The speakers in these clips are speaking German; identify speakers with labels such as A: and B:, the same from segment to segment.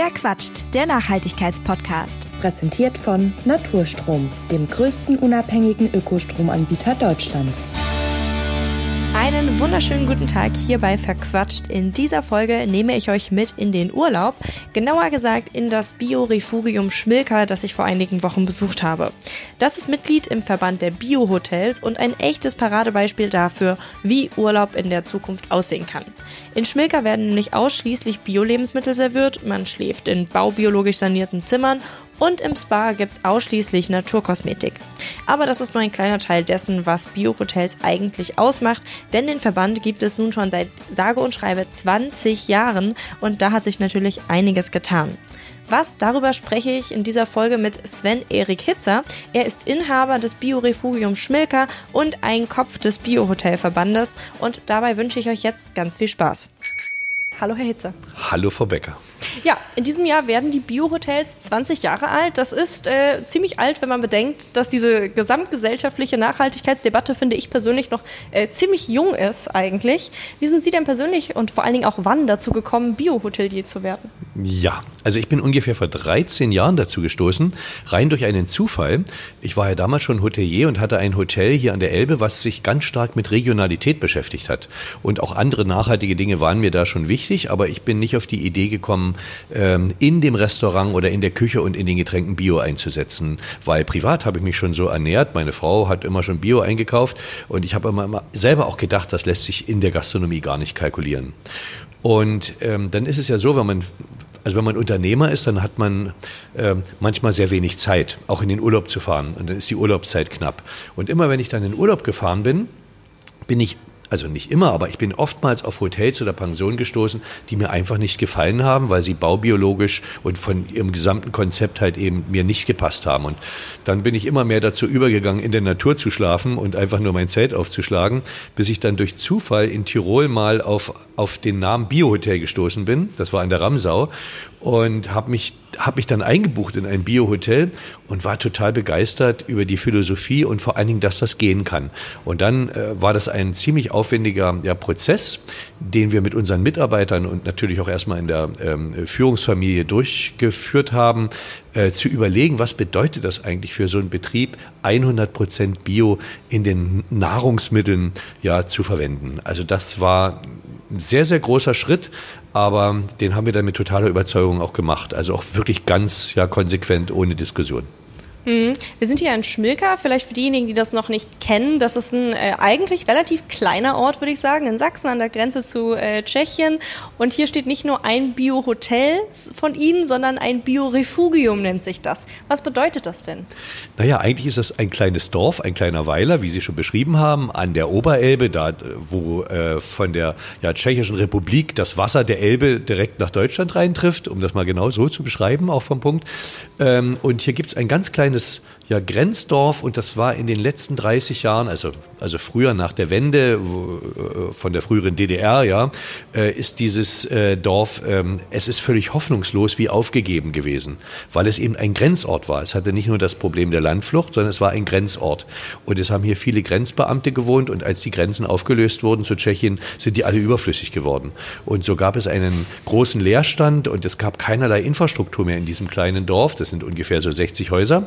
A: Wer quatscht? Der Nachhaltigkeitspodcast.
B: Präsentiert von Naturstrom, dem größten unabhängigen Ökostromanbieter Deutschlands.
A: Einen wunderschönen guten Tag hier bei Verquatscht. In dieser Folge nehme ich euch mit in den Urlaub, genauer gesagt in das Biorefugium Schmilka, das ich vor einigen Wochen besucht habe. Das ist Mitglied im Verband der Biohotels und ein echtes Paradebeispiel dafür, wie Urlaub in der Zukunft aussehen kann. In Schmilka werden nämlich ausschließlich Bio-Lebensmittel serviert, man schläft in baubiologisch sanierten Zimmern und im Spa gibt's ausschließlich Naturkosmetik. Aber das ist nur ein kleiner Teil dessen, was Bio-Hotels eigentlich ausmacht, denn den Verband gibt es nun schon seit sage und schreibe 20 Jahren und da hat sich natürlich einiges getan. Was? Darüber spreche ich in dieser Folge mit Sven Erik Hitzer. Er ist Inhaber des Biorefugium Schmilka und ein Kopf des Bio-Hotel-Verbandes und dabei wünsche ich euch jetzt ganz viel Spaß. Hallo, Herr Hitzer.
C: Hallo, Frau Becker.
A: Ja, in diesem Jahr werden die Biohotels 20 Jahre alt. Das ist äh, ziemlich alt, wenn man bedenkt, dass diese gesamtgesellschaftliche Nachhaltigkeitsdebatte, finde ich persönlich, noch äh, ziemlich jung ist eigentlich. Wie sind Sie denn persönlich und vor allen Dingen auch wann dazu gekommen, Biohotelier zu werden?
C: Ja, also ich bin ungefähr vor 13 Jahren dazu gestoßen, rein durch einen Zufall. Ich war ja damals schon Hotelier und hatte ein Hotel hier an der Elbe, was sich ganz stark mit Regionalität beschäftigt hat. Und auch andere nachhaltige Dinge waren mir da schon wichtig, aber ich bin nicht auf die Idee gekommen, ähm, in dem Restaurant oder in der Küche und in den Getränken Bio einzusetzen. Weil privat habe ich mich schon so ernährt. Meine Frau hat immer schon Bio eingekauft und ich habe immer, immer selber auch gedacht, das lässt sich in der Gastronomie gar nicht kalkulieren. Und ähm, dann ist es ja so, wenn man also wenn man Unternehmer ist, dann hat man äh, manchmal sehr wenig Zeit, auch in den Urlaub zu fahren. Und dann ist die Urlaubszeit knapp. Und immer wenn ich dann in den Urlaub gefahren bin, bin ich also nicht immer, aber ich bin oftmals auf Hotels oder Pensionen gestoßen, die mir einfach nicht gefallen haben, weil sie baubiologisch und von ihrem gesamten Konzept halt eben mir nicht gepasst haben. Und dann bin ich immer mehr dazu übergegangen, in der Natur zu schlafen und einfach nur mein Zelt aufzuschlagen, bis ich dann durch Zufall in Tirol mal auf, auf den Namen Biohotel gestoßen bin. Das war in der Ramsau und habe mich habe mich dann eingebucht in ein Bio-Hotel und war total begeistert über die Philosophie und vor allen Dingen, dass das gehen kann. Und dann äh, war das ein ziemlich aufwendiger ja, Prozess, den wir mit unseren Mitarbeitern und natürlich auch erstmal in der ähm, Führungsfamilie durchgeführt haben, äh, zu überlegen, was bedeutet das eigentlich für so einen Betrieb, 100 Prozent Bio in den Nahrungsmitteln ja zu verwenden. Also das war ein sehr, sehr großer Schritt, aber den haben wir dann mit totaler Überzeugung auch gemacht. Also auch wirklich ganz ja, konsequent, ohne Diskussion.
A: Mhm. Wir sind hier in Schmilka, vielleicht für diejenigen, die das noch nicht kennen. Das ist ein äh, eigentlich relativ kleiner Ort, würde ich sagen, in Sachsen an der Grenze zu äh, Tschechien. Und hier steht nicht nur ein Bio-Hotel von Ihnen, sondern ein Bio-Refugium nennt sich das. Was bedeutet das denn?
C: Naja, eigentlich ist das ein kleines Dorf, ein kleiner Weiler, wie Sie schon beschrieben haben, an der Oberelbe, da wo äh, von der ja, Tschechischen Republik das Wasser der Elbe direkt nach Deutschland reintrifft, um das mal genau so zu beschreiben, auch vom Punkt. Ähm, und hier gibt es ein ganz kleines kleines ja, Grenzdorf und das war in den letzten 30 Jahren, also, also früher nach der Wende äh, von der früheren DDR, ja, äh, ist dieses äh, Dorf, ähm, es ist völlig hoffnungslos wie aufgegeben gewesen, weil es eben ein Grenzort war. Es hatte nicht nur das Problem der Landflucht, sondern es war ein Grenzort. Und es haben hier viele Grenzbeamte gewohnt und als die Grenzen aufgelöst wurden zu Tschechien, sind die alle überflüssig geworden. Und so gab es einen großen Leerstand und es gab keinerlei Infrastruktur mehr in diesem kleinen Dorf. Das sind ungefähr so 60 Häuser.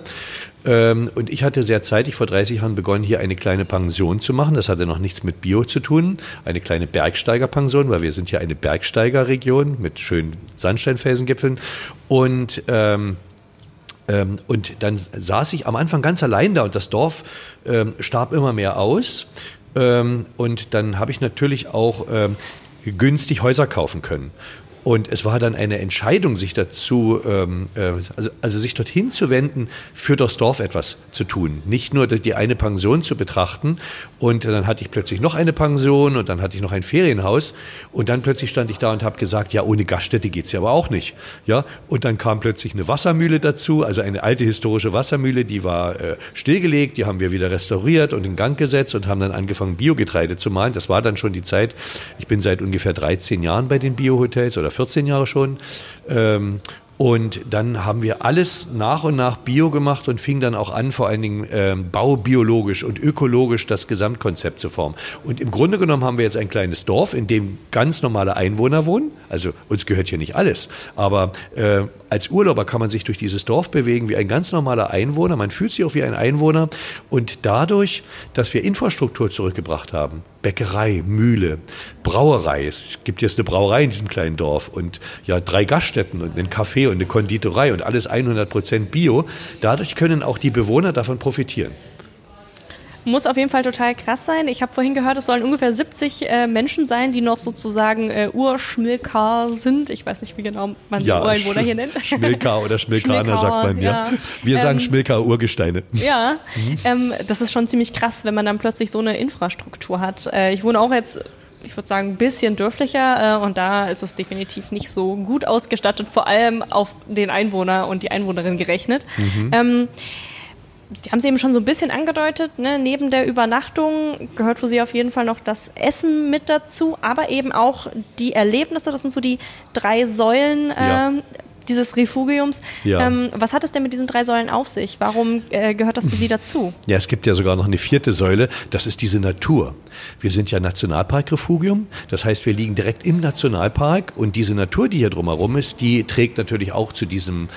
C: Ähm, und ich hatte sehr zeitig vor 30 Jahren begonnen, hier eine kleine Pension zu machen. Das hatte noch nichts mit Bio zu tun. Eine kleine Bergsteigerpension, weil wir sind hier eine Bergsteigerregion mit schönen Sandsteinfelsengipfeln. Und ähm, ähm, und dann saß ich am Anfang ganz allein da und das Dorf ähm, starb immer mehr aus. Ähm, und dann habe ich natürlich auch ähm, günstig Häuser kaufen können. Und es war dann eine Entscheidung, sich dazu, ähm, äh, also, also sich dorthin zu wenden, für das Dorf etwas zu tun. Nicht nur die eine Pension zu betrachten. Und dann hatte ich plötzlich noch eine Pension und dann hatte ich noch ein Ferienhaus. Und dann plötzlich stand ich da und habe gesagt, ja, ohne Gaststätte geht's ja aber auch nicht. Ja, und dann kam plötzlich eine Wassermühle dazu, also eine alte historische Wassermühle, die war äh, stillgelegt, die haben wir wieder restauriert und in Gang gesetzt und haben dann angefangen, Biogetreide zu malen. Das war dann schon die Zeit. Ich bin seit ungefähr 13 Jahren bei den Biohotels oder 14 Jahre schon. Ähm, Und dann haben wir alles nach und nach bio gemacht und fing dann auch an, vor allen Dingen äh, baubiologisch und ökologisch das Gesamtkonzept zu formen. Und im Grunde genommen haben wir jetzt ein kleines Dorf, in dem ganz normale Einwohner wohnen. Also uns gehört hier nicht alles, aber äh, als Urlauber kann man sich durch dieses Dorf bewegen wie ein ganz normaler Einwohner. Man fühlt sich auch wie ein Einwohner. Und dadurch, dass wir Infrastruktur zurückgebracht haben, Bäckerei, Mühle, Brauerei, es gibt jetzt eine Brauerei in diesem kleinen Dorf und ja drei Gaststätten und einen Café und eine Konditorei und alles 100 Prozent Bio. Dadurch können auch die Bewohner davon profitieren.
A: Muss auf jeden Fall total krass sein. Ich habe vorhin gehört, es sollen ungefähr 70 äh, Menschen sein, die noch sozusagen äh, Urschmilkar sind. Ich weiß nicht, wie genau man
C: ja,
A: die Ureinwohner hier nennt.
C: Schmilkar oder Schmilkaner sagt man, ja. ja. Wir ähm, sagen Schmilkar Urgesteine.
A: Ja, mhm. ähm, das ist schon ziemlich krass, wenn man dann plötzlich so eine Infrastruktur hat. Äh, ich wohne auch jetzt ich würde sagen, ein bisschen dörflicher äh, und da ist es definitiv nicht so gut ausgestattet, vor allem auf den Einwohner und die Einwohnerin gerechnet. Mhm. Ähm, Sie haben es eben schon so ein bisschen angedeutet, ne? neben der Übernachtung gehört für Sie auf jeden Fall noch das Essen mit dazu, aber eben auch die Erlebnisse, das sind so die drei Säulen ja. äh, dieses Refugiums. Ja. Ähm, was hat es denn mit diesen drei Säulen auf sich? Warum äh, gehört das für Sie dazu?
C: Ja, es gibt ja sogar noch eine vierte Säule, das ist diese Natur. Wir sind ja Nationalparkrefugium, das heißt, wir liegen direkt im Nationalpark und diese Natur, die hier drumherum ist, die trägt natürlich auch zu diesem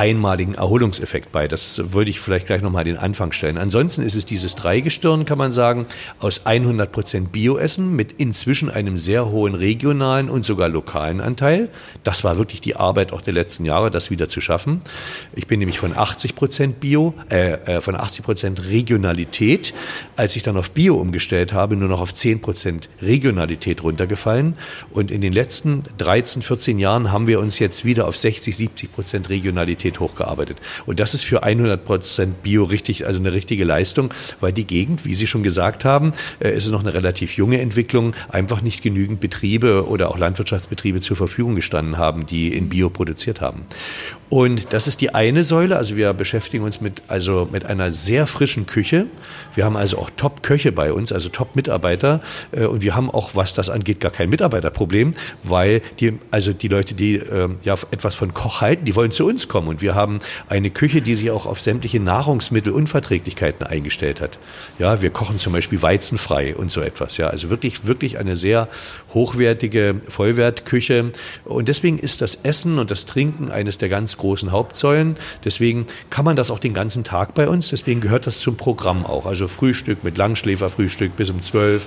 C: einmaligen Erholungseffekt bei. Das würde ich vielleicht gleich nochmal den Anfang stellen. Ansonsten ist es dieses Dreigestirn, kann man sagen, aus 100 Prozent Bioessen mit inzwischen einem sehr hohen regionalen und sogar lokalen Anteil. Das war wirklich die Arbeit auch der letzten Jahre, das wieder zu schaffen. Ich bin nämlich von 80 Prozent Bio, äh, äh von 80 Prozent Regionalität, als ich dann auf Bio umgestellt habe, nur noch auf 10 Prozent Regionalität runtergefallen. Und in den letzten 13, 14 Jahren haben wir uns jetzt wieder auf 60, 70 Prozent Regionalität Qualität hochgearbeitet. Und das ist für 100 Prozent Bio richtig, also eine richtige Leistung, weil die Gegend, wie Sie schon gesagt haben, äh, ist noch eine relativ junge Entwicklung, einfach nicht genügend Betriebe oder auch Landwirtschaftsbetriebe zur Verfügung gestanden haben, die in Bio produziert haben. Und das ist die eine Säule. Also wir beschäftigen uns mit, also mit einer sehr frischen Küche. Wir haben also auch Top-Köche bei uns, also Top-Mitarbeiter. Äh, und wir haben auch, was das angeht, gar kein Mitarbeiterproblem, weil die, also die Leute, die äh, ja etwas von Koch halten, die wollen zu uns kommen. Und wir haben eine Küche, die sich auch auf sämtliche Nahrungsmittelunverträglichkeiten eingestellt hat. Ja, wir kochen zum Beispiel weizenfrei und so etwas. Ja, also wirklich, wirklich eine sehr hochwertige Vollwertküche. Und deswegen ist das Essen und das Trinken eines der ganz großen Hauptsäulen. Deswegen kann man das auch den ganzen Tag bei uns. Deswegen gehört das zum Programm auch. Also Frühstück mit Langschläferfrühstück bis um 12.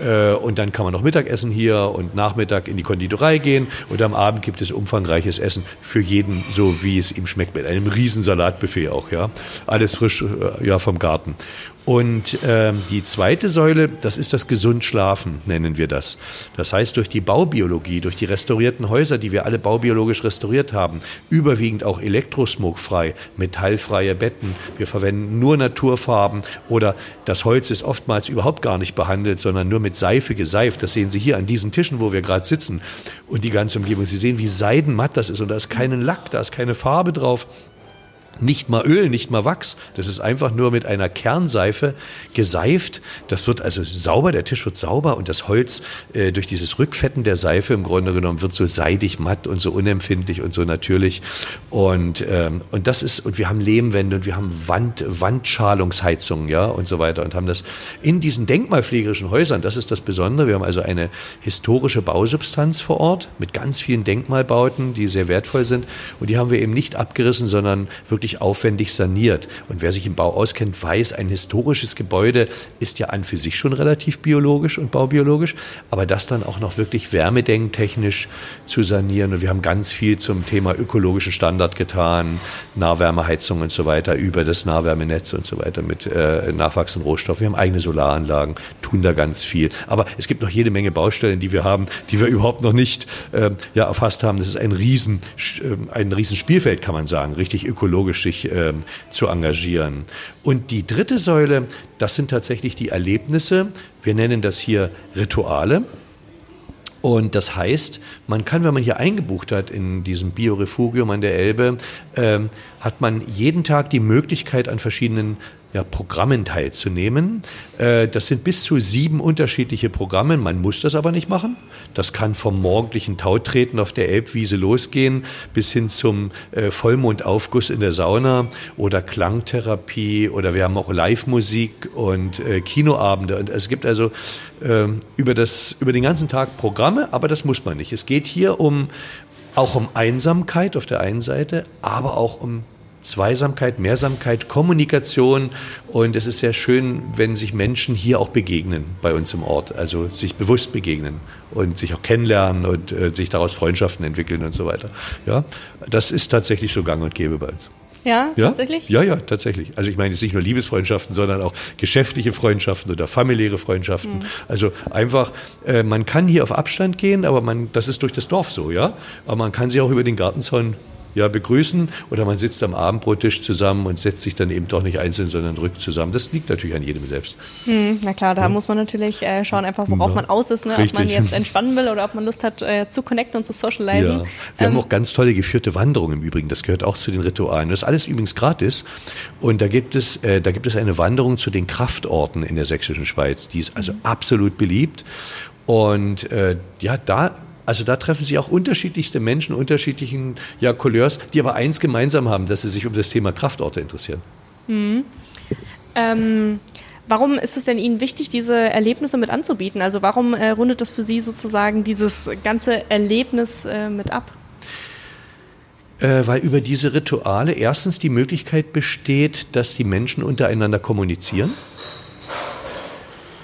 C: Äh, und dann kann man noch Mittagessen hier und Nachmittag in die Konditorei gehen. Und am Abend gibt es umfangreiches Essen für jeden, so wie es ihm schmeckt, mit einem Riesensalatbuffet auch. Ja, Alles frisch äh, ja, vom Garten. Und ähm, die zweite Säule, das ist das Gesundschlafen, nennen wir das. Das heißt, durch die Baubiologie, durch die restaurierten Häuser, die wir alle baubiologisch restauriert haben, überwiegend auch elektrosmogfrei, metallfreie Betten, wir verwenden nur Naturfarben oder das Holz ist oftmals überhaupt gar nicht behandelt, sondern nur mit Seife geseift. Das sehen Sie hier an diesen Tischen, wo wir gerade sitzen und die ganze Umgebung. Sie sehen, wie seidenmatt das ist und da ist keinen Lack, da ist keine Farbe drauf nicht mal Öl, nicht mal Wachs. Das ist einfach nur mit einer Kernseife geseift. Das wird also sauber, der Tisch wird sauber und das Holz äh, durch dieses Rückfetten der Seife im Grunde genommen wird so seidig matt und so unempfindlich und so natürlich. Und, ähm, und das ist, und wir haben Lehmwände und wir haben Wand, Wandschalungsheizungen, ja, und so weiter und haben das in diesen denkmalpflegerischen Häusern, das ist das Besondere. Wir haben also eine historische Bausubstanz vor Ort mit ganz vielen Denkmalbauten, die sehr wertvoll sind. Und die haben wir eben nicht abgerissen, sondern wirklich wirklich aufwendig saniert. Und wer sich im Bau auskennt, weiß, ein historisches Gebäude ist ja an für sich schon relativ biologisch und baubiologisch, aber das dann auch noch wirklich wärmedenktechnisch zu sanieren. Und wir haben ganz viel zum Thema ökologischen Standard getan, Nahwärmeheizung und so weiter, über das Nahwärmenetz und so weiter mit äh, nachwachsenden Rohstoffen. Wir haben eigene Solaranlagen, tun da ganz viel. Aber es gibt noch jede Menge Baustellen, die wir haben, die wir überhaupt noch nicht äh, ja, erfasst haben. Das ist ein riesen, äh, ein riesen Spielfeld, kann man sagen, richtig ökologisch sich äh, zu engagieren. Und die dritte Säule, das sind tatsächlich die Erlebnisse. Wir nennen das hier Rituale. Und das heißt, man kann, wenn man hier eingebucht hat in diesem Biorefugium an der Elbe, äh, hat man jeden Tag die Möglichkeit, an verschiedenen ja, Programmen teilzunehmen. Äh, das sind bis zu sieben unterschiedliche Programme. Man muss das aber nicht machen. Das kann vom morgendlichen Tautreten auf der Elbwiese losgehen bis hin zum äh, Vollmondaufguss in der Sauna oder Klangtherapie oder wir haben auch Live-Musik und äh, Kinoabende. Und es gibt also über, das, über den ganzen Tag Programme, aber das muss man nicht. Es geht hier um, auch um Einsamkeit auf der einen Seite, aber auch um Zweisamkeit, Mehrsamkeit, Kommunikation. Und es ist sehr schön, wenn sich Menschen hier auch begegnen bei uns im Ort. Also sich bewusst begegnen und sich auch kennenlernen und äh, sich daraus Freundschaften entwickeln und so weiter. Ja, das ist tatsächlich so gang und gäbe bei uns.
A: Ja, ja, tatsächlich?
C: Ja, ja, tatsächlich. Also ich meine jetzt nicht nur Liebesfreundschaften, sondern auch geschäftliche Freundschaften oder familiäre Freundschaften. Mhm. Also einfach, äh, man kann hier auf Abstand gehen, aber man, das ist durch das Dorf so, ja. Aber man kann sich auch über den Gartenzaun ja, begrüßen oder man sitzt am Abendbrottisch zusammen und setzt sich dann eben doch nicht einzeln, sondern rückt zusammen. Das liegt natürlich an jedem selbst.
A: Hm, na klar, da ja. muss man natürlich äh, schauen, einfach worauf ja. man aus ist, ne? ob man jetzt entspannen will oder ob man Lust hat äh, zu connecten und zu socialisen. Ja.
C: Wir ähm, haben auch ganz tolle geführte Wanderungen im Übrigen. Das gehört auch zu den Ritualen. Das ist alles übrigens gratis. Und da gibt es, äh, da gibt es eine Wanderung zu den Kraftorten in der sächsischen Schweiz. Die ist also mhm. absolut beliebt. Und äh, ja, da also da treffen sich auch unterschiedlichste Menschen, unterschiedlichen ja, Couleurs, die aber eins gemeinsam haben, dass sie sich um das Thema Kraftorte interessieren. Mhm.
A: Ähm, warum ist es denn Ihnen wichtig, diese Erlebnisse mit anzubieten? Also warum äh, rundet das für Sie sozusagen dieses ganze Erlebnis äh, mit ab?
C: Äh, weil über diese Rituale erstens die Möglichkeit besteht, dass die Menschen untereinander kommunizieren.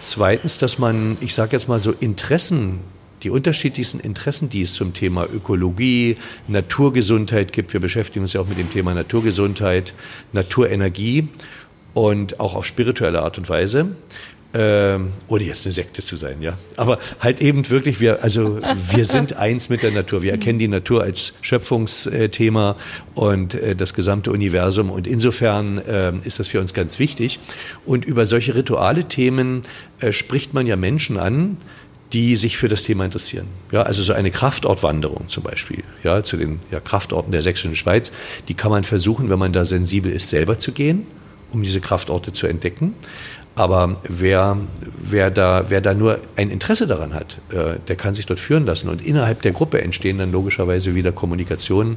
C: Zweitens, dass man, ich sage jetzt mal so, Interessen die unterschiedlichsten Interessen, die es zum Thema Ökologie, Naturgesundheit gibt. Wir beschäftigen uns ja auch mit dem Thema Naturgesundheit, Naturenergie und auch auf spirituelle Art und Weise. Ähm, ohne jetzt eine Sekte zu sein, ja. Aber halt eben wirklich, wir, also wir sind eins mit der Natur. Wir erkennen die Natur als Schöpfungsthema und äh, das gesamte Universum. Und insofern äh, ist das für uns ganz wichtig. Und über solche rituale Themen äh, spricht man ja Menschen an, die sich für das Thema interessieren. Ja, also so eine Kraftortwanderung zum Beispiel, ja, zu den ja, Kraftorten der sächsischen Schweiz, die kann man versuchen, wenn man da sensibel ist, selber zu gehen, um diese Kraftorte zu entdecken. Aber wer, wer, da, wer da nur ein Interesse daran hat, äh, der kann sich dort führen lassen. Und innerhalb der Gruppe entstehen dann logischerweise wieder Kommunikationen.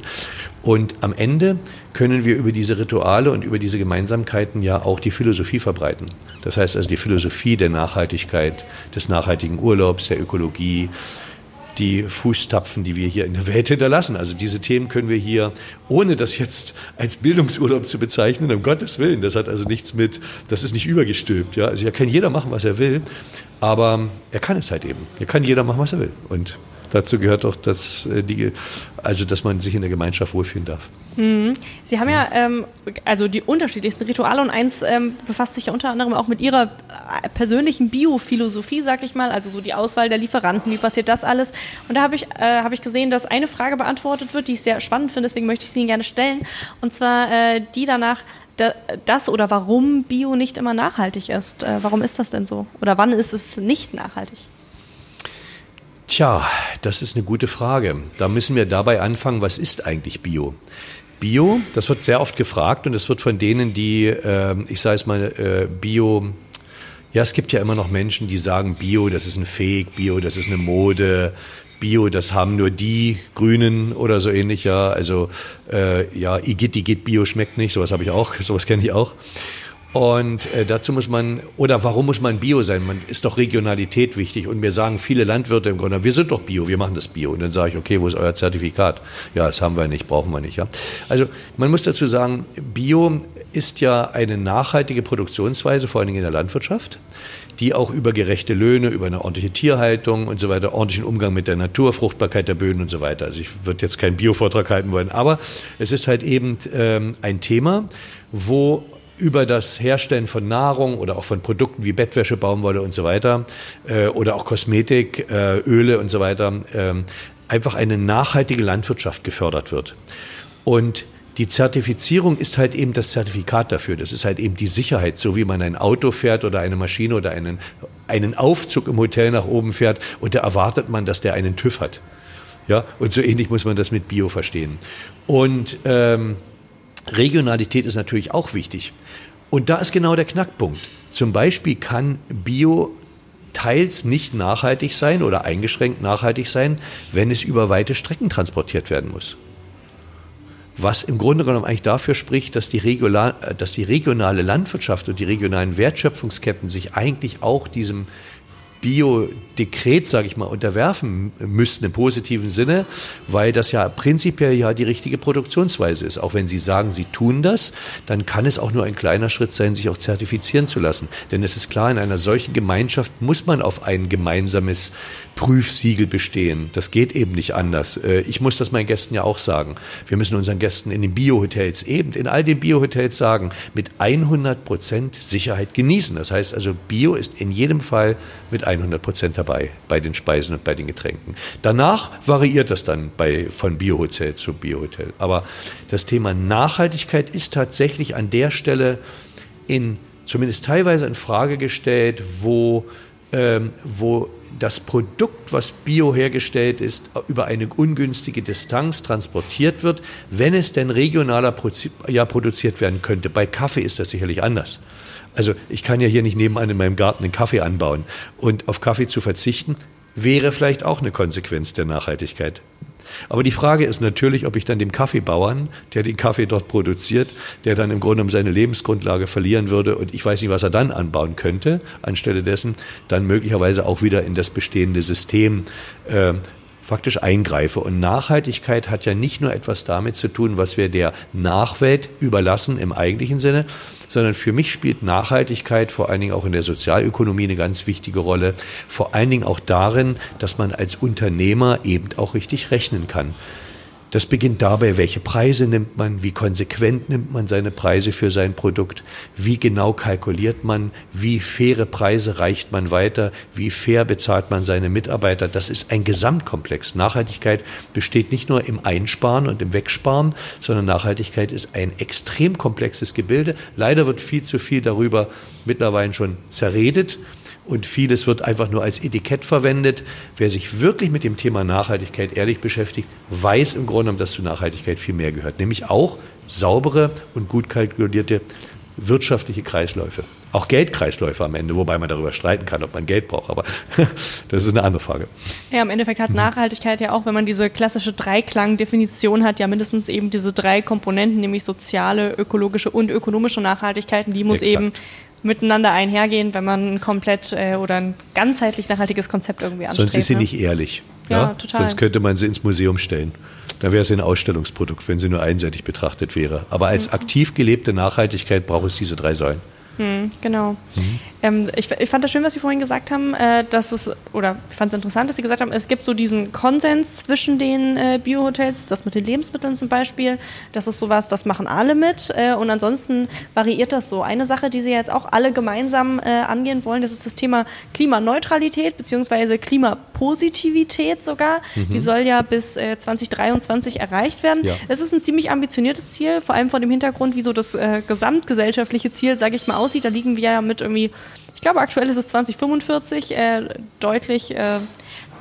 C: Und am Ende können wir über diese Rituale und über diese Gemeinsamkeiten ja auch die Philosophie verbreiten. Das heißt also die Philosophie der Nachhaltigkeit, des nachhaltigen Urlaubs, der Ökologie, die Fußstapfen, die wir hier in der Welt hinterlassen. Also diese Themen können wir hier, ohne das jetzt als Bildungsurlaub zu bezeichnen, um Gottes Willen, das hat also nichts mit, das ist nicht übergestülpt. Ja? Also hier kann jeder machen, was er will, aber er kann es halt eben. Hier kann jeder machen, was er will. Und dazu gehört doch, dass, äh, die, also, dass man sich in der Gemeinschaft wohlfühlen darf.
A: Mhm. Sie haben ja ähm, also die unterschiedlichsten Rituale und eins ähm, befasst sich ja unter anderem auch mit Ihrer äh, persönlichen Biophilosophie, sag ich mal, also so die Auswahl der Lieferanten, wie passiert das alles? Und da habe ich, äh, hab ich gesehen, dass eine Frage beantwortet wird, die ich sehr spannend finde, deswegen möchte ich sie Ihnen gerne stellen. Und zwar äh, die danach, das oder warum Bio nicht immer nachhaltig ist. Äh, warum ist das denn so? Oder wann ist es nicht nachhaltig?
C: Tja, das ist eine gute Frage. Da müssen wir dabei anfangen, was ist eigentlich Bio? Bio, das wird sehr oft gefragt und es wird von denen, die, äh, ich sage es mal, äh, Bio, ja, es gibt ja immer noch Menschen, die sagen, Bio, das ist ein Fake, Bio, das ist eine Mode, Bio, das haben nur die Grünen oder so ähnlich, ja. Also äh, ja, Igitt, Igitt, Bio schmeckt nicht, sowas habe ich auch, sowas kenne ich auch. Und äh, dazu muss man, oder warum muss man Bio sein? Man ist doch Regionalität wichtig. Und mir sagen viele Landwirte im Grunde, wir sind doch Bio, wir machen das Bio. Und dann sage ich, okay, wo ist euer Zertifikat? Ja, das haben wir nicht, brauchen wir nicht. Ja? Also man muss dazu sagen, Bio ist ja eine nachhaltige Produktionsweise, vor allen Dingen in der Landwirtschaft, die auch über gerechte Löhne, über eine ordentliche Tierhaltung und so weiter, ordentlichen Umgang mit der Natur, Fruchtbarkeit der Böden und so weiter. Also ich würde jetzt keinen Bio-Vortrag halten wollen, aber es ist halt eben ähm, ein Thema, wo über das Herstellen von Nahrung oder auch von Produkten wie Bettwäsche, Baumwolle und so weiter äh, oder auch Kosmetik, äh, Öle und so weiter äh, einfach eine nachhaltige Landwirtschaft gefördert wird. Und die Zertifizierung ist halt eben das Zertifikat dafür. Das ist halt eben die Sicherheit, so wie man ein Auto fährt oder eine Maschine oder einen, einen Aufzug im Hotel nach oben fährt und da erwartet man, dass der einen TÜV hat. Ja, und so ähnlich muss man das mit Bio verstehen. Und ähm, Regionalität ist natürlich auch wichtig. Und da ist genau der Knackpunkt. Zum Beispiel kann Bio teils nicht nachhaltig sein oder eingeschränkt nachhaltig sein, wenn es über weite Strecken transportiert werden muss. Was im Grunde genommen eigentlich dafür spricht, dass die, Regular, dass die regionale Landwirtschaft und die regionalen Wertschöpfungsketten sich eigentlich auch diesem Bio-Dekret, sage ich mal, unterwerfen müssten im positiven Sinne, weil das ja prinzipiell ja die richtige Produktionsweise ist. Auch wenn Sie sagen, Sie tun das, dann kann es auch nur ein kleiner Schritt sein, sich auch zertifizieren zu lassen. Denn es ist klar, in einer solchen Gemeinschaft muss man auf ein gemeinsames Prüfsiegel bestehen. Das geht eben nicht anders. Äh, ich muss das meinen Gästen ja auch sagen. Wir müssen unseren Gästen in den Bio-Hotels eben, in all den Bio-Hotels sagen, mit 100 Prozent Sicherheit genießen. Das heißt also, Bio ist in jedem Fall mit 100 Prozent dabei bei den Speisen und bei den Getränken. Danach variiert das dann bei, von Biohotel zu Biohotel. Aber das Thema Nachhaltigkeit ist tatsächlich an der Stelle in zumindest teilweise in Frage gestellt, wo, ähm, wo das Produkt, was bio hergestellt ist, über eine ungünstige Distanz transportiert wird, wenn es denn regionaler ja, produziert werden könnte. Bei Kaffee ist das sicherlich anders. Also ich kann ja hier nicht nebenan in meinem Garten einen Kaffee anbauen. Und auf Kaffee zu verzichten, wäre vielleicht auch eine Konsequenz der Nachhaltigkeit. Aber die Frage ist natürlich, ob ich dann dem Kaffeebauern, der den Kaffee dort produziert, der dann im Grunde um seine Lebensgrundlage verlieren würde und ich weiß nicht, was er dann anbauen könnte, anstelle dessen dann möglicherweise auch wieder in das bestehende System äh, faktisch eingreife. Und Nachhaltigkeit hat ja nicht nur etwas damit zu tun, was wir der Nachwelt überlassen im eigentlichen Sinne, sondern für mich spielt Nachhaltigkeit vor allen Dingen auch in der Sozialökonomie eine ganz wichtige Rolle. Vor allen Dingen auch darin, dass man als Unternehmer eben auch richtig rechnen kann. Das beginnt dabei, welche Preise nimmt man, wie konsequent nimmt man seine Preise für sein Produkt, wie genau kalkuliert man, wie faire Preise reicht man weiter, wie fair bezahlt man seine Mitarbeiter. Das ist ein Gesamtkomplex. Nachhaltigkeit besteht nicht nur im Einsparen und im Wegsparen, sondern Nachhaltigkeit ist ein extrem komplexes Gebilde. Leider wird viel zu viel darüber mittlerweile schon zerredet und vieles wird einfach nur als Etikett verwendet. Wer sich wirklich mit dem Thema Nachhaltigkeit ehrlich beschäftigt, weiß im Grunde genommen, dass zu Nachhaltigkeit viel mehr gehört, nämlich auch saubere und gut kalkulierte wirtschaftliche Kreisläufe. Auch Geldkreisläufe am Ende, wobei man darüber streiten kann, ob man Geld braucht, aber das ist eine andere Frage.
A: Ja, im Endeffekt hat Nachhaltigkeit ja auch, wenn man diese klassische Dreiklang-Definition hat, ja mindestens eben diese drei Komponenten, nämlich soziale, ökologische und ökonomische Nachhaltigkeiten, die muss Exakt. eben miteinander einhergehen, wenn man ein komplett äh, oder ein ganzheitlich nachhaltiges Konzept irgendwie anstrebt.
C: Sonst ist sie ne? nicht ehrlich. Ja, ja, total. Sonst könnte man sie ins Museum stellen. Dann wäre sie ein Ausstellungsprodukt, wenn sie nur einseitig betrachtet wäre. Aber als mhm. aktiv gelebte Nachhaltigkeit braucht es diese drei Säulen.
A: Mhm, genau. Mhm. Ähm, ich, ich, fand das schön, was Sie vorhin gesagt haben, äh, dass es, oder ich fand es interessant, dass Sie gesagt haben, es gibt so diesen Konsens zwischen den äh, Biohotels, das mit den Lebensmitteln zum Beispiel, das ist sowas, das machen alle mit äh, und ansonsten variiert das so. Eine Sache, die Sie jetzt auch alle gemeinsam äh, angehen wollen, das ist das Thema Klimaneutralität beziehungsweise Klimapositivität sogar. Mhm. Die soll ja bis 2023 äh, erreicht werden. Ja. Es ist ein ziemlich ambitioniertes Ziel, vor allem vor dem Hintergrund, wie so das äh, gesamtgesellschaftliche Ziel, sage ich mal, aussieht. Da liegen wir ja mit irgendwie ich glaube, aktuell ist es 2045, äh, deutlich äh,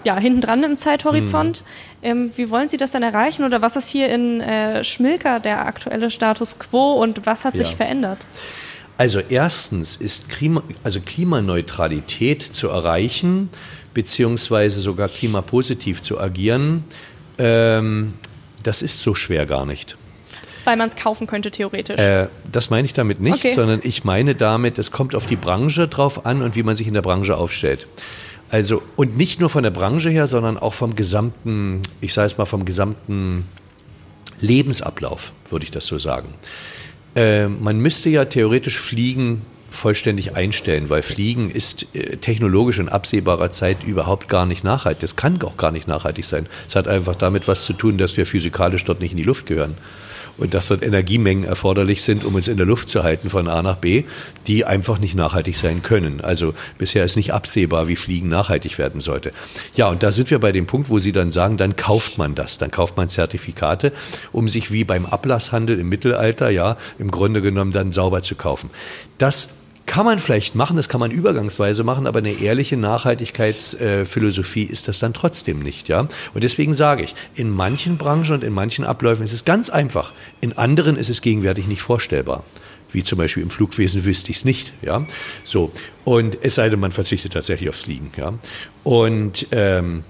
A: ja, hinten dran im Zeithorizont. Mhm. Ähm, wie wollen Sie das denn erreichen oder was ist hier in äh, Schmilka der aktuelle Status quo und was hat ja. sich verändert?
C: Also erstens ist Klima, also Klimaneutralität zu erreichen, beziehungsweise sogar klimapositiv zu agieren, ähm, das ist so schwer gar nicht
A: weil man es kaufen könnte, theoretisch.
C: Äh, das meine ich damit nicht, okay. sondern ich meine damit, es kommt auf die Branche drauf an und wie man sich in der Branche aufstellt. Also, und nicht nur von der Branche her, sondern auch vom gesamten, ich sage es mal, vom gesamten Lebensablauf, würde ich das so sagen. Äh, man müsste ja theoretisch Fliegen vollständig einstellen, weil Fliegen ist äh, technologisch in absehbarer Zeit überhaupt gar nicht nachhaltig. Das kann auch gar nicht nachhaltig sein. Es hat einfach damit was zu tun, dass wir physikalisch dort nicht in die Luft gehören und dass dort Energiemengen erforderlich sind, um uns in der Luft zu halten von A nach B, die einfach nicht nachhaltig sein können. Also bisher ist nicht absehbar, wie Fliegen nachhaltig werden sollte. Ja, und da sind wir bei dem Punkt, wo Sie dann sagen, dann kauft man das, dann kauft man Zertifikate, um sich wie beim Ablasshandel im Mittelalter, ja, im Grunde genommen dann sauber zu kaufen. Das kann man vielleicht machen, das kann man übergangsweise machen, aber eine ehrliche Nachhaltigkeitsphilosophie ist das dann trotzdem nicht, ja. Und deswegen sage ich, in manchen Branchen und in manchen Abläufen ist es ganz einfach. In anderen ist es gegenwärtig nicht vorstellbar wie zum Beispiel im Flugwesen wüsste ich es nicht, ja. So und es sei denn, man verzichtet tatsächlich aufs Fliegen, ja. Und ähm,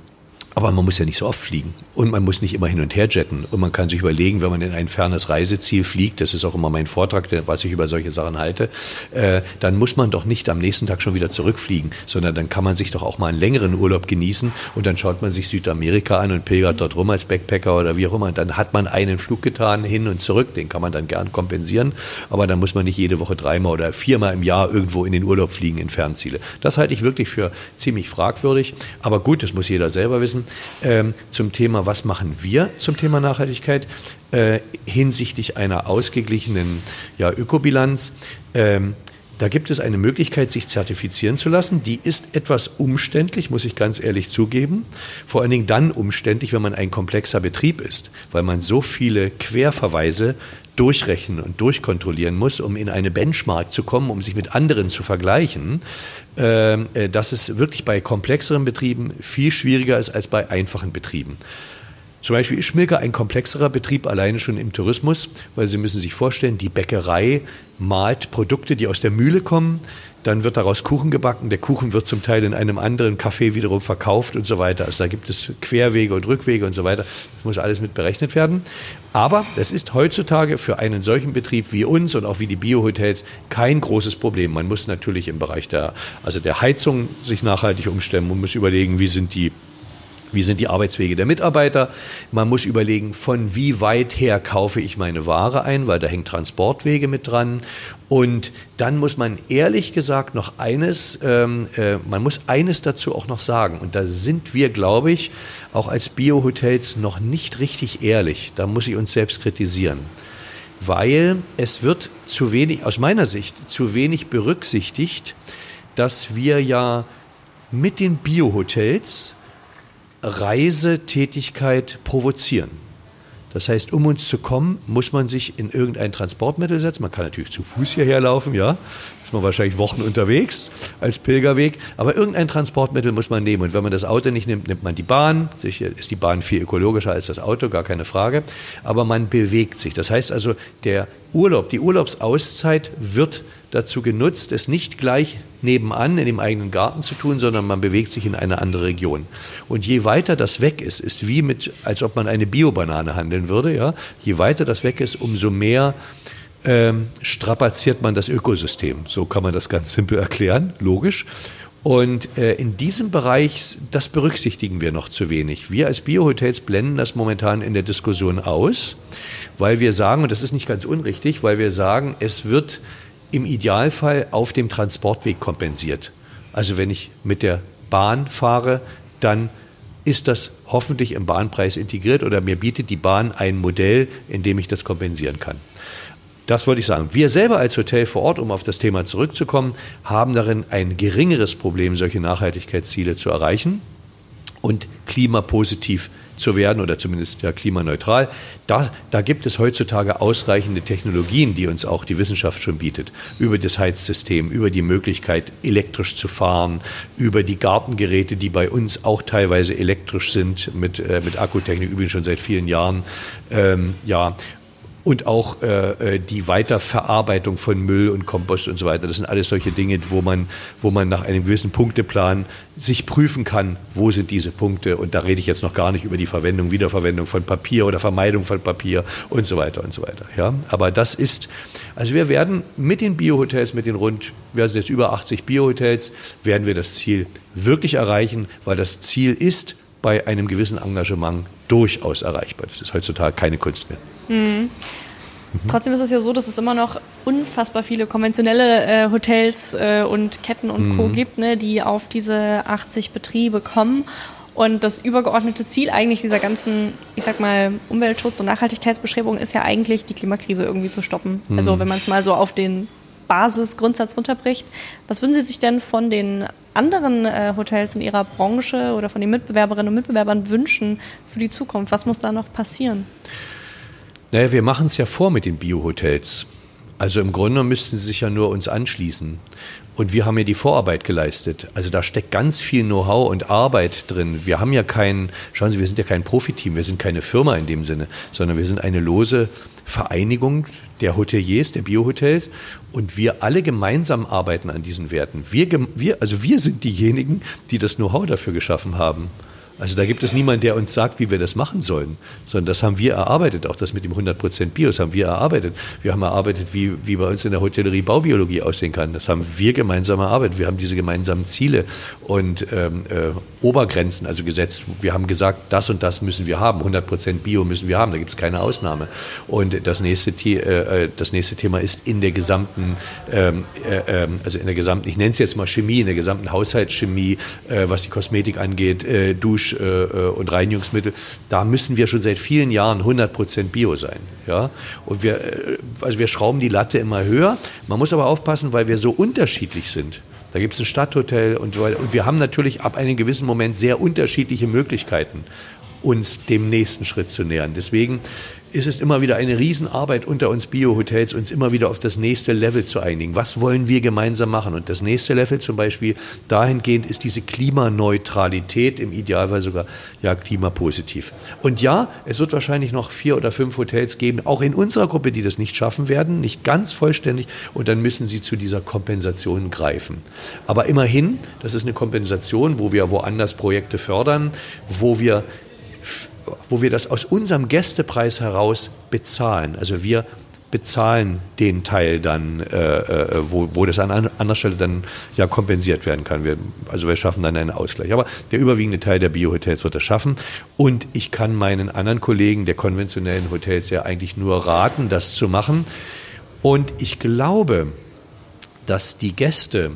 C: aber man muss ja nicht so oft fliegen und man muss nicht immer hin und her jetten. Und man kann sich überlegen, wenn man in ein fernes Reiseziel fliegt, das ist auch immer mein Vortrag, was ich über solche Sachen halte, äh, dann muss man doch nicht am nächsten Tag schon wieder zurückfliegen, sondern dann kann man sich doch auch mal einen längeren Urlaub genießen und dann schaut man sich Südamerika an und pilgert dort rum als Backpacker oder wie auch immer. Und dann hat man einen Flug getan, hin und zurück, den kann man dann gern kompensieren, aber dann muss man nicht jede Woche dreimal oder viermal im Jahr irgendwo in den Urlaub fliegen in Fernziele. Das halte ich wirklich für ziemlich fragwürdig, aber gut, das muss jeder selber wissen ähm, zum Thema, was machen wir zum Thema Nachhaltigkeit äh, hinsichtlich einer ausgeglichenen ja, Ökobilanz. Ähm, da gibt es eine Möglichkeit, sich zertifizieren zu lassen. Die ist etwas umständlich, muss ich ganz ehrlich zugeben. Vor allen Dingen dann umständlich, wenn man ein komplexer Betrieb ist, weil man so viele Querverweise durchrechnen und durchkontrollieren muss, um in eine Benchmark zu kommen, um sich mit anderen zu vergleichen, ähm, äh, dass es wirklich bei komplexeren Betrieben viel schwieriger ist als bei einfachen Betrieben. Zum Beispiel ist Schmilke ein komplexerer Betrieb alleine schon im Tourismus, weil Sie müssen sich vorstellen, die Bäckerei malt Produkte, die aus der Mühle kommen, dann wird daraus Kuchen gebacken. Der Kuchen wird zum Teil in einem anderen Café wiederum verkauft und so weiter. Also da gibt es Querwege und Rückwege und so weiter. Das muss alles mit berechnet werden. Aber das ist heutzutage für einen solchen Betrieb wie uns und auch wie die Biohotels kein großes Problem. Man muss natürlich im Bereich der, also der Heizung sich nachhaltig umstellen. Man muss überlegen, wie sind die wie sind die Arbeitswege der Mitarbeiter? Man muss überlegen, von wie weit her kaufe ich meine Ware ein, weil da hängt Transportwege mit dran. Und dann muss man ehrlich gesagt noch eines, ähm, äh, man muss eines dazu auch noch sagen. Und da sind wir, glaube ich, auch als Biohotels noch nicht richtig ehrlich. Da muss ich uns selbst kritisieren. Weil es wird zu wenig, aus meiner Sicht, zu wenig berücksichtigt, dass wir ja mit den Biohotels Reisetätigkeit provozieren. Das heißt, um uns zu kommen, muss man sich in irgendein Transportmittel setzen. Man kann natürlich zu Fuß hierher laufen, ja. Ist man wahrscheinlich Wochen unterwegs als Pilgerweg. Aber irgendein Transportmittel muss man nehmen. Und wenn man das Auto nicht nimmt, nimmt man die Bahn. Sicher ist die Bahn viel ökologischer als das Auto, gar keine Frage. Aber man bewegt sich. Das heißt also, der Urlaub, die Urlaubsauszeit wird dazu genutzt, es nicht gleich nebenan in dem eigenen Garten zu tun, sondern man bewegt sich in eine andere Region. Und je weiter das weg ist, ist wie mit, als ob man eine Biobanane handeln würde. Ja? Je weiter das weg ist, umso mehr ähm, strapaziert man das Ökosystem. So kann man das ganz simpel erklären, logisch. Und äh, in diesem Bereich, das berücksichtigen wir noch zu wenig. Wir als Biohotels blenden das momentan in der Diskussion aus, weil wir sagen, und das ist nicht ganz unrichtig, weil wir sagen, es wird im Idealfall auf dem Transportweg kompensiert. Also wenn ich mit der Bahn fahre, dann ist das hoffentlich im Bahnpreis integriert oder mir bietet die Bahn ein Modell, in dem ich das kompensieren kann. Das wollte ich sagen. Wir selber als Hotel vor Ort, um auf das Thema zurückzukommen, haben darin ein geringeres Problem, solche Nachhaltigkeitsziele zu erreichen und klimapositiv zu werden oder zumindest ja, klimaneutral. Da, da gibt es heutzutage ausreichende Technologien, die uns auch die Wissenschaft schon bietet. Über das Heizsystem, über die Möglichkeit, elektrisch zu fahren, über die Gartengeräte, die bei uns auch teilweise elektrisch sind, mit, äh, mit Akkutechnik, übrigens schon seit vielen Jahren. Ähm, ja, und auch äh, äh, die Weiterverarbeitung von Müll und Kompost und so weiter. Das sind alles solche Dinge, wo man, wo man nach einem gewissen Punkteplan sich prüfen kann, wo sind diese Punkte. Und da rede ich jetzt noch gar nicht über die Verwendung, Wiederverwendung von Papier oder Vermeidung von Papier und so weiter und so weiter. Ja, aber das ist, also wir werden mit den Biohotels, mit den rund, wir sind jetzt über 80 Biohotels, werden wir das Ziel wirklich erreichen, weil das Ziel ist, bei einem gewissen Engagement durchaus erreichbar. Das ist heutzutage keine Kunst mehr. Mhm.
A: Mhm. Trotzdem ist es ja so, dass es immer noch unfassbar viele konventionelle äh, Hotels äh, und Ketten und mhm. Co. gibt, ne, die auf diese 80 Betriebe kommen. Und das übergeordnete Ziel eigentlich dieser ganzen, ich sag mal, Umweltschutz- und Nachhaltigkeitsbeschreibung ist ja eigentlich, die Klimakrise irgendwie zu stoppen. Mhm. Also wenn man es mal so auf den Basisgrundsatz runterbricht. Was würden Sie sich denn von den anderen äh, Hotels in Ihrer Branche oder von den Mitbewerberinnen und Mitbewerbern wünschen für die Zukunft? Was muss da noch passieren?
C: Naja, wir machen es ja vor mit den Biohotels. Also im Grunde müssten sie sich ja nur uns anschließen. Und wir haben ja die Vorarbeit geleistet. Also da steckt ganz viel Know-how und Arbeit drin. Wir haben ja kein, schauen Sie, wir sind ja kein Profiteam, wir sind keine Firma in dem Sinne, sondern wir sind eine lose Vereinigung der Hoteliers, der Biohotels. Und wir alle gemeinsam arbeiten an diesen Werten. Wir, wir, also wir sind diejenigen, die das Know-how dafür geschaffen haben. Also da gibt es niemanden, der uns sagt, wie wir das machen sollen, sondern das haben wir erarbeitet. Auch das mit dem 100% Bios haben wir erarbeitet. Wir haben erarbeitet, wie, wie bei uns in der Hotellerie Baubiologie aussehen kann. Das haben wir gemeinsam erarbeitet. Wir haben diese gemeinsamen Ziele und ähm, äh, Obergrenzen also gesetzt. Wir haben gesagt, das und das müssen wir haben. 100% Bio müssen wir haben. Da gibt es keine Ausnahme. Und das nächste, äh, äh, das nächste Thema ist in der gesamten, ähm, äh, ähm, also in der gesamten, ich nenne es jetzt mal Chemie, in der gesamten Haushaltschemie, äh, was die Kosmetik angeht, äh, Dusch, Dusch- äh, und Reinigungsmittel, da müssen wir schon seit vielen Jahren 100 Prozent Bio sein. Ja? Und wir, äh, also wir schrauben die Latte immer höher. Man muss aber aufpassen, weil wir so unterschiedlich sind. Da gibt es ein Stadthotel und, und wir haben natürlich ab einem gewissen Moment sehr unterschiedliche Möglichkeiten, uns dem nächsten Schritt zu nähern. Deswegen ist es immer wieder eine Riesenarbeit unter uns Bio-Hotels, uns immer wieder auf das nächste Level zu einigen. Was wollen wir gemeinsam machen? Und das nächste Level zum Beispiel dahingehend ist diese Klimaneutralität, im Idealfall sogar ja klimapositiv. Und ja, es wird wahrscheinlich noch vier oder fünf Hotels geben, auch in unserer Gruppe, die das nicht schaffen werden, nicht ganz vollständig. Und dann müssen sie zu dieser Kompensation greifen. Aber immerhin, das ist eine Kompensation, wo wir woanders Projekte fördern, wo wir wo wir das aus unserem Gästepreis heraus bezahlen. Also wir bezahlen den Teil dann, äh, äh, wo, wo das an anderer Stelle dann ja kompensiert werden kann. Wir, also wir schaffen dann einen Ausgleich. Aber der überwiegende Teil der Biohotels wird das schaffen. Und ich kann meinen anderen Kollegen der konventionellen Hotels ja eigentlich nur raten, das zu machen. Und ich glaube, dass die Gäste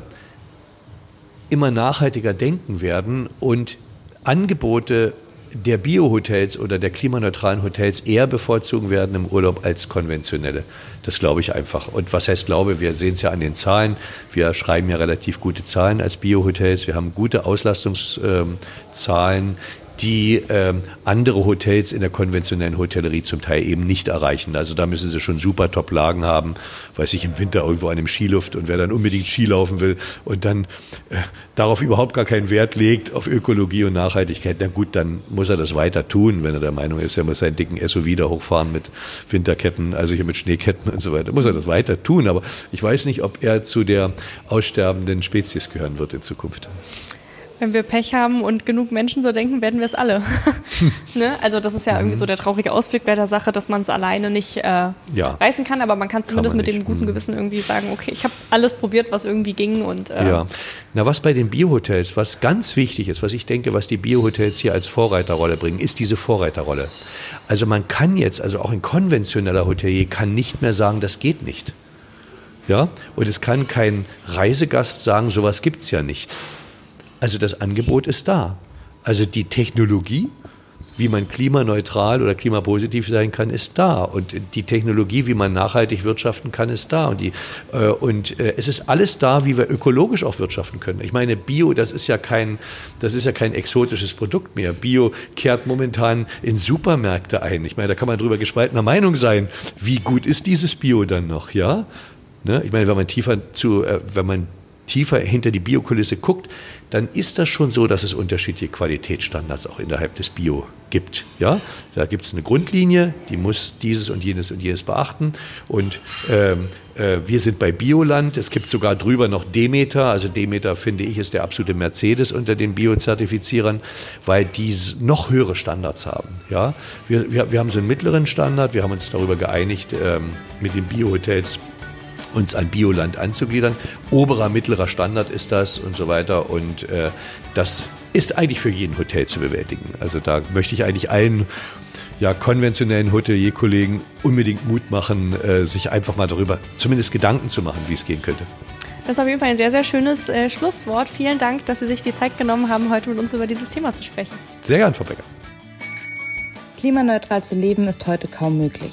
C: immer nachhaltiger denken werden und Angebote der Bio-Hotels oder der klimaneutralen Hotels eher bevorzugen werden im Urlaub als konventionelle. Das glaube ich einfach. Und was heißt glaube? Wir sehen es ja an den Zahlen. Wir schreiben ja relativ gute Zahlen als Bio-Hotels. Wir haben gute Auslastungszahlen die ähm, andere Hotels in der konventionellen Hotellerie zum Teil eben nicht erreichen. Also da müssen sie schon super Top-Lagen haben, weiß ich, im Winter irgendwo an einem Skiluft und wer dann unbedingt Ski laufen will und dann äh, darauf überhaupt gar keinen Wert legt, auf Ökologie und Nachhaltigkeit, na gut, dann muss er das weiter tun, wenn er der Meinung ist, er muss seinen dicken SUV da hochfahren mit Winterketten, also hier mit Schneeketten und so weiter, muss er das weiter tun. Aber ich weiß nicht, ob er zu der aussterbenden Spezies gehören wird in Zukunft
A: wenn wir Pech haben und genug Menschen so denken, werden wir es alle. ne? Also das ist ja irgendwie so der traurige Ausblick bei der Sache, dass man es alleine nicht äh, ja. reißen kann, aber man kann zumindest kann man mit dem guten mhm. Gewissen irgendwie sagen, okay, ich habe alles probiert, was irgendwie ging und
C: äh, ja. Na, was bei den Biohotels, was ganz wichtig ist, was ich denke, was die Biohotels hier als Vorreiterrolle bringen, ist diese Vorreiterrolle. Also man kann jetzt, also auch ein konventioneller Hotelier kann nicht mehr sagen, das geht nicht. Ja, und es kann kein Reisegast sagen, sowas gibt es ja nicht. Also das Angebot ist da. Also die Technologie, wie man klimaneutral oder klimapositiv sein kann, ist da. Und die Technologie, wie man nachhaltig wirtschaften kann, ist da. Und, die, äh, und äh, es ist alles da, wie wir ökologisch auch wirtschaften können. Ich meine, Bio, das ist ja kein, das ist ja kein exotisches Produkt mehr. Bio kehrt momentan in Supermärkte ein. Ich meine, da kann man drüber gespaltener Meinung sein. Wie gut ist dieses Bio dann noch, ja? Ne? Ich meine, wenn man tiefer zu, äh, wenn man tiefer hinter die Biokulisse guckt, dann ist das schon so, dass es unterschiedliche Qualitätsstandards auch innerhalb des Bio gibt. Ja? Da gibt es eine Grundlinie, die muss dieses und jenes und jenes beachten. Und ähm, äh, wir sind bei Bioland. Es gibt sogar drüber noch Demeter. Also Demeter, finde ich, ist der absolute Mercedes unter den Biozertifizierern, weil die noch höhere Standards haben. Ja? Wir, wir, wir haben so einen mittleren Standard. Wir haben uns darüber geeinigt ähm, mit den Biohotels uns an Bioland anzugliedern. Oberer, mittlerer Standard ist das und so weiter. Und äh, das ist eigentlich für jeden Hotel zu bewältigen. Also da möchte ich eigentlich allen ja, konventionellen Hotelierkollegen unbedingt Mut machen, äh, sich einfach mal darüber zumindest Gedanken zu machen, wie es gehen könnte.
A: Das ist auf jeden Fall ein sehr, sehr schönes äh, Schlusswort. Vielen Dank, dass Sie sich die Zeit genommen haben, heute mit uns über dieses Thema zu sprechen.
C: Sehr gern, Frau Becker.
B: Klimaneutral zu leben ist heute kaum möglich.